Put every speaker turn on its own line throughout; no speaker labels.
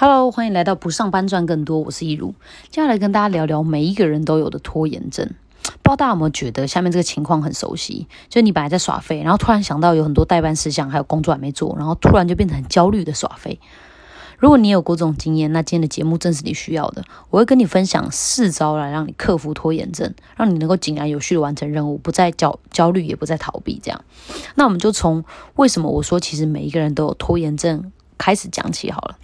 Hello，欢迎来到不上班赚更多，我是一如。接下来跟大家聊聊每一个人都有的拖延症。不知道大家有没有觉得下面这个情况很熟悉？就你本来在耍废，然后突然想到有很多代办事项，还有工作还没做，然后突然就变成很焦虑的耍废。如果你有过这种经验，那今天的节目正是你需要的。我会跟你分享四招来让你克服拖延症，让你能够井然有序的完成任务，不再焦焦虑，也不再逃避。这样，那我们就从为什么我说其实每一个人都有拖延症开始讲起好了。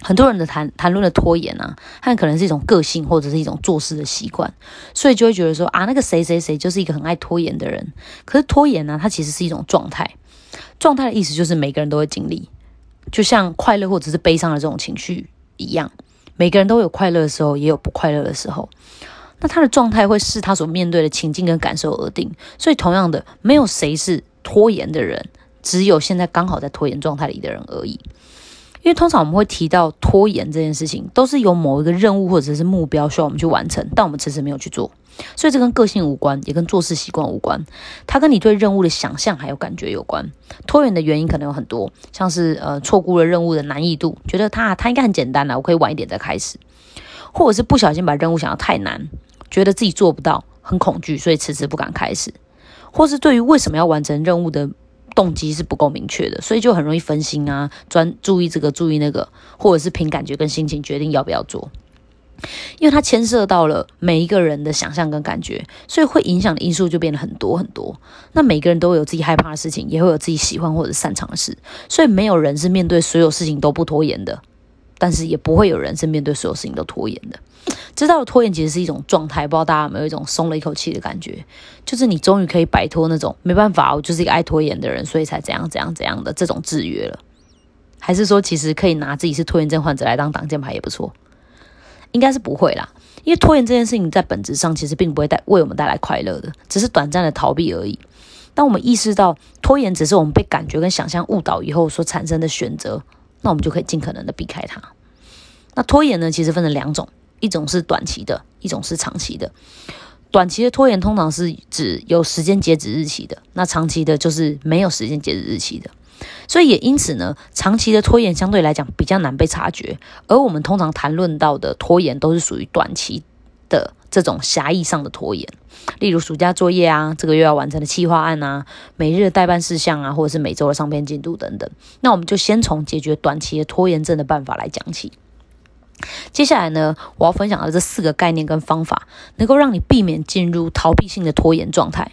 很多人的谈谈论的拖延啊，他可能是一种个性或者是一种做事的习惯，所以就会觉得说啊，那个谁谁谁就是一个很爱拖延的人。可是拖延呢，它其实是一种状态，状态的意思就是每个人都会经历，就像快乐或者是悲伤的这种情绪一样，每个人都有快乐的时候，也有不快乐的时候。那他的状态会视他所面对的情境跟感受而定。所以同样的，没有谁是拖延的人，只有现在刚好在拖延状态里的人而已。因为通常我们会提到拖延这件事情，都是有某一个任务或者是目标需要我们去完成，但我们迟迟没有去做，所以这跟个性无关，也跟做事习惯无关，它跟你对任务的想象还有感觉有关。拖延的原因可能有很多，像是呃错估了任务的难易度，觉得它它应该很简单了，我可以晚一点再开始，或者是不小心把任务想得太难，觉得自己做不到，很恐惧，所以迟迟不敢开始，或是对于为什么要完成任务的。动机是不够明确的，所以就很容易分心啊，专注意这个注意那个，或者是凭感觉跟心情决定要不要做。因为它牵涉到了每一个人的想象跟感觉，所以会影响的因素就变得很多很多。那每个人都有自己害怕的事情，也会有自己喜欢或者擅长的事，所以没有人是面对所有事情都不拖延的。但是也不会有人是面对所有事情都拖延的。知道拖延其实是一种状态，不知道大家有没有一种松了一口气的感觉？就是你终于可以摆脱那种没办法，我就是一个爱拖延的人，所以才怎样怎样怎样的这种制约了。还是说，其实可以拿自己是拖延症患者来当挡箭牌也不错？应该是不会啦，因为拖延这件事情在本质上其实并不会带为我们带来快乐的，只是短暂的逃避而已。当我们意识到拖延只是我们被感觉跟想象误导以后所产生的选择。那我们就可以尽可能的避开它。那拖延呢，其实分成两种，一种是短期的，一种是长期的。短期的拖延通常是指有时间截止日期的，那长期的就是没有时间截止日期的。所以也因此呢，长期的拖延相对来讲比较难被察觉，而我们通常谈论到的拖延都是属于短期的。这种狭义上的拖延，例如暑假作业啊，这个月要完成的企划案啊，每日的代办事项啊，或者是每周的上篇进度等等。那我们就先从解决短期的拖延症的办法来讲起。接下来呢，我要分享的这四个概念跟方法，能够让你避免进入逃避性的拖延状态。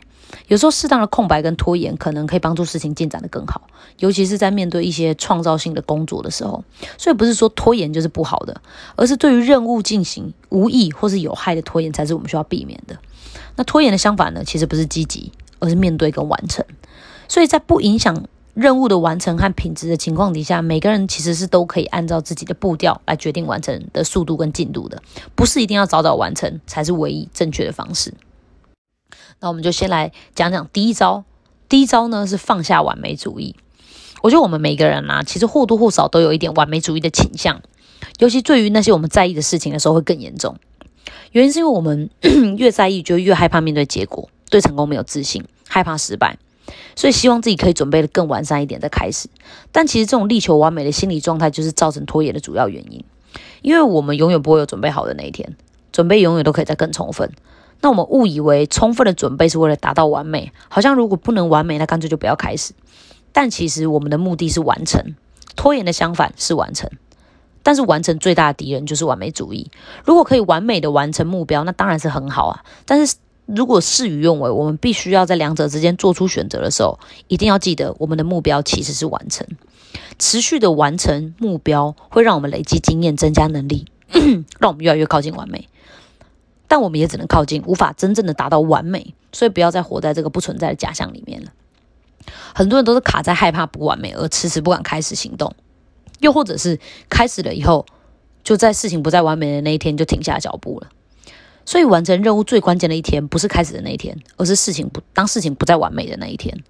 有时候适当的空白跟拖延，可能可以帮助事情进展的更好，尤其是在面对一些创造性的工作的时候。所以不是说拖延就是不好的，而是对于任务进行无益或是有害的拖延，才是我们需要避免的。那拖延的相反呢，其实不是积极，而是面对跟完成。所以在不影响任务的完成和品质的情况底下，每个人其实是都可以按照自己的步调来决定完成的速度跟进度的，不是一定要早早完成才是唯一正确的方式。那我们就先来讲讲第一招。第一招呢是放下完美主义。我觉得我们每个人啊，其实或多或少都有一点完美主义的倾向，尤其对于那些我们在意的事情的时候会更严重。原因是因为我们 越在意，就越害怕面对结果，对成功没有自信，害怕失败，所以希望自己可以准备的更完善一点再开始。但其实这种力求完美的心理状态，就是造成拖延的主要原因。因为我们永远不会有准备好的那一天，准备永远都可以再更充分。那我们误以为充分的准备是为了达到完美，好像如果不能完美，那干脆就不要开始。但其实我们的目的是完成，拖延的相反是完成。但是完成最大的敌人就是完美主义。如果可以完美的完成目标，那当然是很好啊。但是如果事与愿违，我们必须要在两者之间做出选择的时候，一定要记得我们的目标其实是完成。持续的完成目标会让我们累积经验，增加能力，让我们越来越靠近完美。但我们也只能靠近，无法真正的达到完美，所以不要再活在这个不存在的假象里面了。很多人都是卡在害怕不完美而迟迟不敢开始行动，又或者是开始了以后，就在事情不再完美的那一天就停下脚步了。所以完成任务最关键的一天不是开始的那一天，而是事情不当事情不再完美的那一天。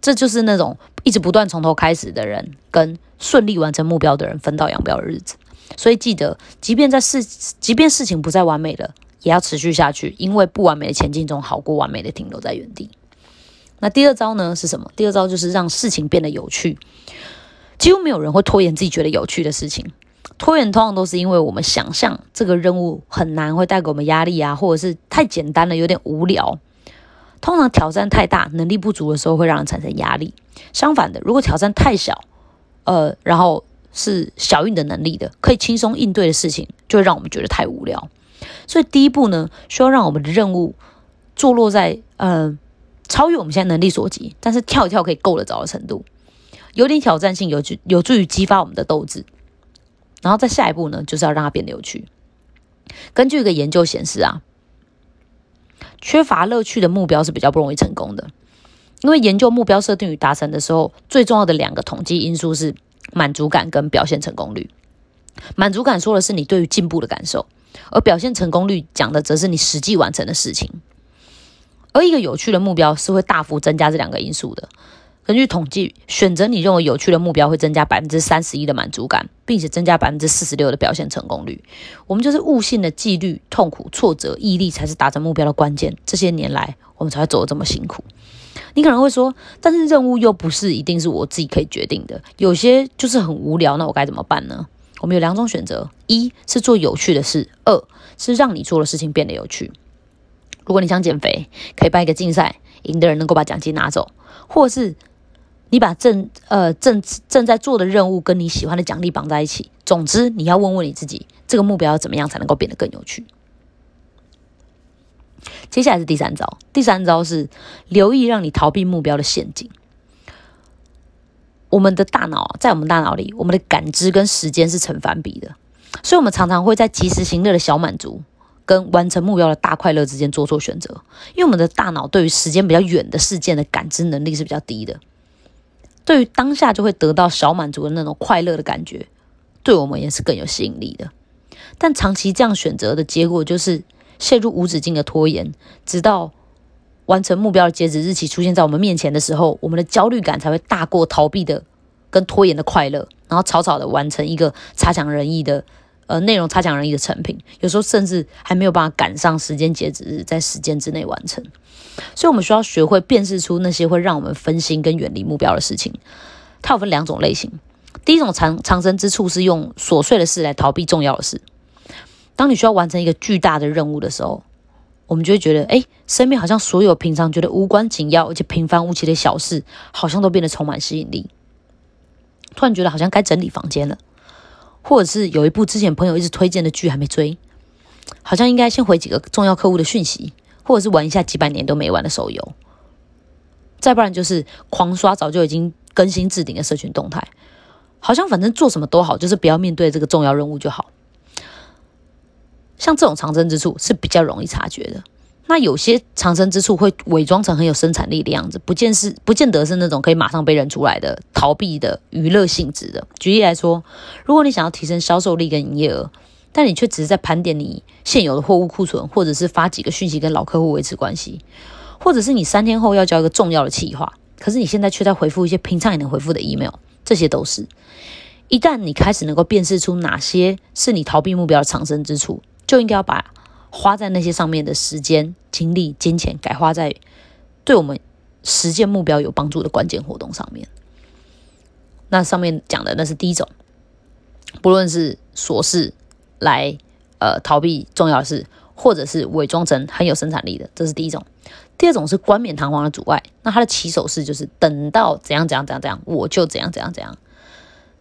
这就是那种一直不断从头开始的人，跟顺利完成目标的人分道扬镳的日子。所以记得，即便在事，即便事情不再完美了。也要持续下去，因为不完美的前进中好过完美的停留在原地。那第二招呢是什么？第二招就是让事情变得有趣。几乎没有人会拖延自己觉得有趣的事情，拖延通常都是因为我们想象这个任务很难，会带给我们压力啊，或者是太简单了，有点无聊。通常挑战太大、能力不足的时候，会让人产生压力。相反的，如果挑战太小，呃，然后是小于你的能力的，可以轻松应对的事情，就会让我们觉得太无聊。所以第一步呢，需要让我们的任务坐落在呃超越我们现在能力所及，但是跳一跳可以够得着的程度，有点挑战性，有助有助于激发我们的斗志。然后再下一步呢，就是要让它变得有趣。根据一个研究显示啊，缺乏乐趣的目标是比较不容易成功的，因为研究目标设定与达成的时候，最重要的两个统计因素是满足感跟表现成功率。满足感说的是你对于进步的感受，而表现成功率讲的则是你实际完成的事情。而一个有趣的目标是会大幅增加这两个因素的。根据统计，选择你认为有趣的目标会增加百分之三十一的满足感，并且增加百分之四十六的表现成功率。我们就是悟性的纪律、痛苦、挫折、毅力才是达成目标的关键。这些年来，我们才会走得这么辛苦。你可能会说，但是任务又不是一定是我自己可以决定的，有些就是很无聊，那我该怎么办呢？我们有两种选择：一是做有趣的事，二是让你做的事情变得有趣。如果你想减肥，可以办一个竞赛，赢的人能够把奖金拿走，或是。你把正呃正正在做的任务跟你喜欢的奖励绑在一起。总之，你要问问你自己，这个目标怎么样才能够变得更有趣？接下来是第三招，第三招是留意让你逃避目标的陷阱。我们的大脑在我们大脑里，我们的感知跟时间是成反比的，所以我们常常会在及时行乐的小满足跟完成目标的大快乐之间做错选择，因为我们的大脑对于时间比较远的事件的感知能力是比较低的。对于当下就会得到小满足的那种快乐的感觉，对我们也是更有吸引力的。但长期这样选择的结果，就是陷入无止境的拖延，直到完成目标的截止日期出现在我们面前的时候，我们的焦虑感才会大过逃避的跟拖延的快乐，然后草草的完成一个差强人意的。呃，内容差强人意的成品，有时候甚至还没有办法赶上时间截止日，在时间之内完成。所以，我们需要学会辨识出那些会让我们分心跟远离目标的事情。它有分两种类型。第一种长长生之处是用琐碎的事来逃避重要的事。当你需要完成一个巨大的任务的时候，我们就会觉得，哎，身边好像所有平常觉得无关紧要而且平凡无奇的小事，好像都变得充满吸引力。突然觉得好像该整理房间了。或者是有一部之前朋友一直推荐的剧还没追，好像应该先回几个重要客户的讯息，或者是玩一下几百年都没玩的手游，再不然就是狂刷早就已经更新置顶的社群动态，好像反正做什么都好，就是不要面对这个重要任务就好。像这种藏身之处是比较容易察觉的。那有些藏身之处会伪装成很有生产力的样子，不见是不见得是那种可以马上被认出来的逃避的娱乐性质的。举例来说，如果你想要提升销售力跟营业额，但你却只是在盘点你现有的货物库存，或者是发几个讯息跟老客户维持关系，或者是你三天后要交一个重要的企划，可是你现在却在回复一些平常也能回复的 email，这些都是。一旦你开始能够辨识出哪些是你逃避目标的藏身之处，就应该要把。花在那些上面的时间、精力、金钱，改花在对我们实现目标有帮助的关键活动上面。那上面讲的那是第一种，不论是琐事来呃逃避重要的事，或者是伪装成很有生产力的，这是第一种。第二种是冠冕堂皇的阻碍，那它的起手式就是等到怎样怎样怎样怎样，我就怎样怎样怎样。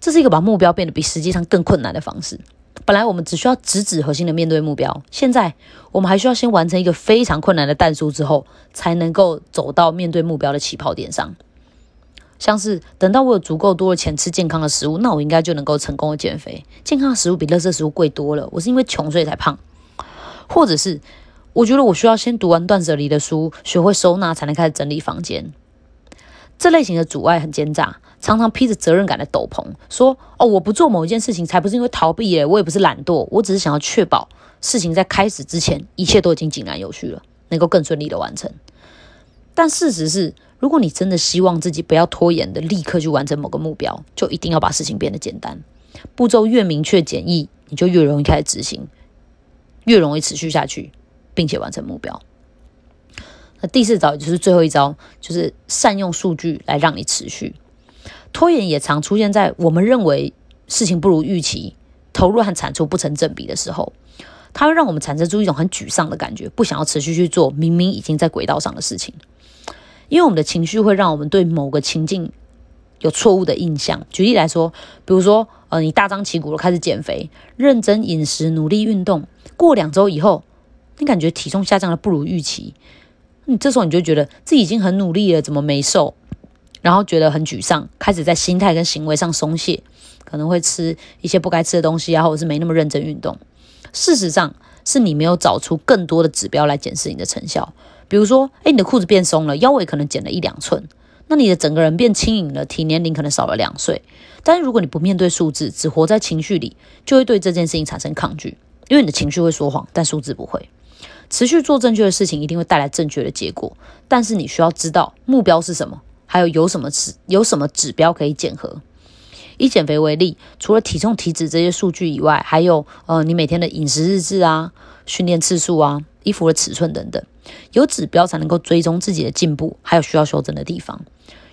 这是一个把目标变得比实际上更困难的方式。本来我们只需要直指核心的面对目标，现在我们还需要先完成一个非常困难的弹书之后，才能够走到面对目标的起跑点上。像是等到我有足够多的钱吃健康的食物，那我应该就能够成功的减肥。健康的食物比垃圾食物贵多了，我是因为穷所以才胖。或者是我觉得我需要先读完断舍离的书，学会收纳，才能开始整理房间。这类型的阻碍很奸诈。常常披着责任感的斗篷，说：“哦，我不做某一件事情，才不是因为逃避耶，我也不是懒惰，我只是想要确保事情在开始之前，一切都已经井然有序了，能够更顺利的完成。”但事实是，如果你真的希望自己不要拖延的立刻去完成某个目标，就一定要把事情变得简单，步骤越明确简易，你就越容易开始执行，越容易持续下去，并且完成目标。那第四招也就是最后一招，就是善用数据来让你持续。拖延也常出现在我们认为事情不如预期、投入和产出不成正比的时候，它会让我们产生出一种很沮丧的感觉，不想要持续去做明明已经在轨道上的事情。因为我们的情绪会让我们对某个情境有错误的印象。举例来说，比如说，呃，你大张旗鼓的开始减肥，认真饮食，努力运动，过两周以后，你感觉体重下降的不如预期，你这时候你就觉得自己已经很努力了，怎么没瘦？然后觉得很沮丧，开始在心态跟行为上松懈，可能会吃一些不该吃的东西啊，或者是没那么认真运动。事实上，是你没有找出更多的指标来检视你的成效。比如说，哎，你的裤子变松了，腰围可能减了一两寸，那你的整个人变轻盈了，体年龄可能少了两岁。但是如果你不面对数字，只活在情绪里，就会对这件事情产生抗拒，因为你的情绪会说谎，但数字不会。持续做正确的事情，一定会带来正确的结果。但是你需要知道目标是什么。还有有什么指有什么指标可以检核？以减肥为例，除了体重、体脂这些数据以外，还有呃你每天的饮食日志啊、训练次数啊、衣服的尺寸等等，有指标才能够追踪自己的进步，还有需要修正的地方。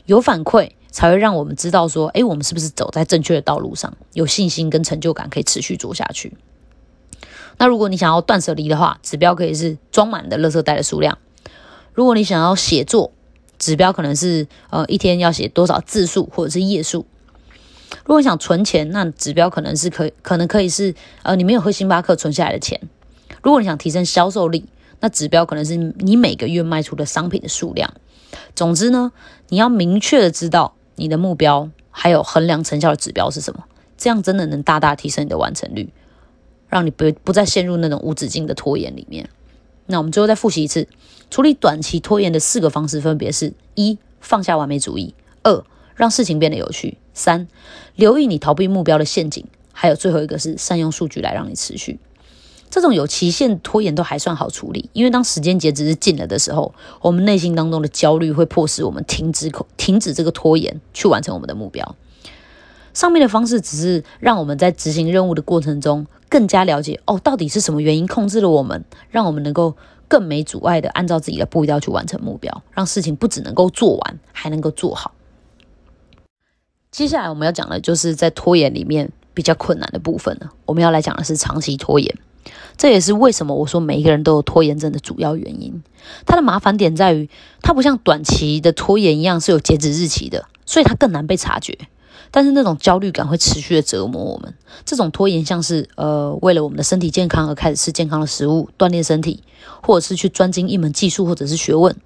有反馈才会让我们知道说，诶，我们是不是走在正确的道路上？有信心跟成就感可以持续做下去。那如果你想要断舍离的话，指标可以是装满的垃圾袋的数量。如果你想要写作，指标可能是呃一天要写多少字数或者是页数。如果你想存钱，那指标可能是可可能可以是呃你没有喝星巴克存下来的钱。如果你想提升销售力，那指标可能是你每个月卖出的商品的数量。总之呢，你要明确的知道你的目标，还有衡量成效的指标是什么，这样真的能大大提升你的完成率，让你不不再陷入那种无止境的拖延里面。那我们最后再复习一次，处理短期拖延的四个方式分别是：一、放下完美主义；二、让事情变得有趣；三、留意你逃避目标的陷阱；还有最后一个是善用数据来让你持续。这种有期限拖延都还算好处理，因为当时间截止日近了的时候，我们内心当中的焦虑会迫使我们停止口停止这个拖延，去完成我们的目标。上面的方式只是让我们在执行任务的过程中更加了解哦，到底是什么原因控制了我们，让我们能够更没阻碍的按照自己的步调去完成目标，让事情不只能够做完，还能够做好。接下来我们要讲的就是在拖延里面比较困难的部分了。我们要来讲的是长期拖延，这也是为什么我说每一个人都有拖延症的主要原因。它的麻烦点在于，它不像短期的拖延一样是有截止日期的，所以它更难被察觉。但是那种焦虑感会持续的折磨我们。这种拖延像是呃，为了我们的身体健康而开始吃健康的食物，锻炼身体，或者是去专精一门技术或者是学问，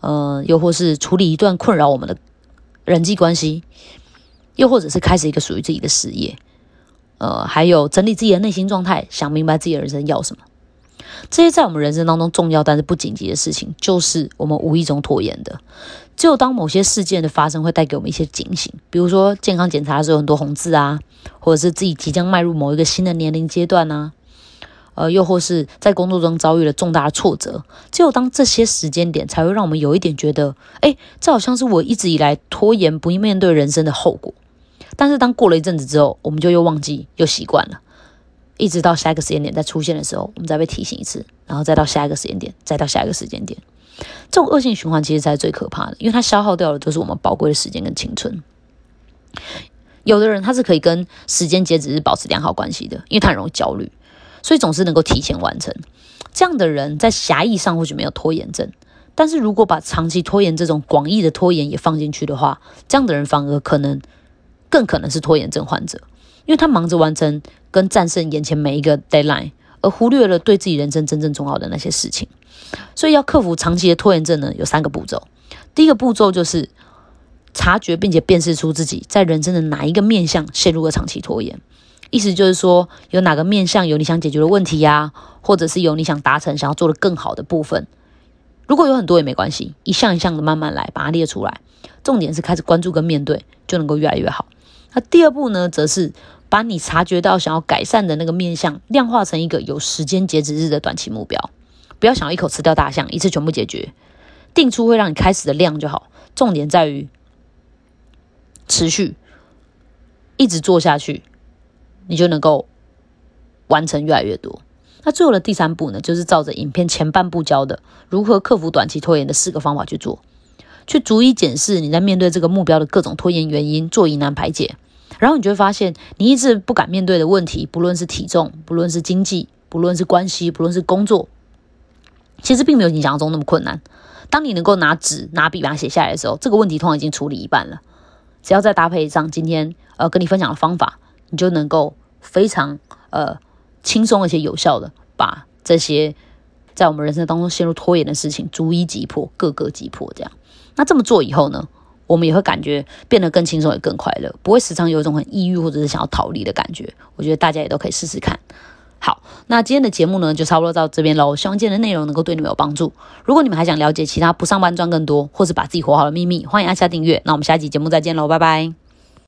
呃，又或是处理一段困扰我们的人际关系，又或者是开始一个属于自己的事业，呃，还有整理自己的内心状态，想明白自己的人生要什么。这些在我们人生当中重要但是不紧急的事情，就是我们无意中拖延的。只有当某些事件的发生会带给我们一些警醒，比如说健康检查的时候很多红字啊，或者是自己即将迈入某一个新的年龄阶段啊，呃，又或是在工作中遭遇了重大的挫折，只有当这些时间点才会让我们有一点觉得，哎，这好像是我一直以来拖延不面对人生的后果。但是当过了一阵子之后，我们就又忘记又习惯了。一直到下一个时间点再出现的时候，我们再被提醒一次，然后再到下一个时间点，再到下一个时间点，这种恶性循环其实才是最可怕的，因为它消耗掉的都是我们宝贵的时间跟青春。有的人他是可以跟时间截止日保持良好关系的，因为他很容易焦虑，所以总是能够提前完成。这样的人在狭义上或许没有拖延症，但是如果把长期拖延这种广义的拖延也放进去的话，这样的人反而可能更可能是拖延症患者，因为他忙着完成。跟战胜眼前每一个 deadline，而忽略了对自己人生真正重要的那些事情。所以要克服长期的拖延症呢，有三个步骤。第一个步骤就是察觉并且辨识出自己在人生的哪一个面向陷入了长期拖延。意思就是说，有哪个面向有你想解决的问题呀，或者是有你想达成、想要做的更好的部分。如果有很多也没关系，一项一项的慢慢来，把它列出来。重点是开始关注跟面对，就能够越来越好。那第二步呢，则是。把你察觉到想要改善的那个面向量化成一个有时间截止日的短期目标，不要想要一口吃掉大象，一次全部解决，定出会让你开始的量就好。重点在于持续，一直做下去，你就能够完成越来越多。那最后的第三步呢，就是照着影片前半部教的如何克服短期拖延的四个方法去做，去逐一检视你在面对这个目标的各种拖延原因，做疑难排解。然后你就会发现，你一直不敢面对的问题，不论是体重，不论是经济，不论是关系，不论是工作，其实并没有你想象中那么困难。当你能够拿纸、拿笔把它写下来的时候，这个问题通常已经处理一半了。只要再搭配上今天呃跟你分享的方法，你就能够非常呃轻松而且有效的把这些在我们人生当中陷入拖延的事情逐一击破，各个击破。这样，那这么做以后呢？我们也会感觉变得更轻松，也更快乐，不会时常有一种很抑郁或者是想要逃离的感觉。我觉得大家也都可以试试看。好，那今天的节目呢，就差不多到这边喽。希望今天的内容能够对你们有帮助。如果你们还想了解其他不上班赚更多，或是把自己活好的秘密，欢迎按下订阅。那我们下期节目再见喽，拜拜。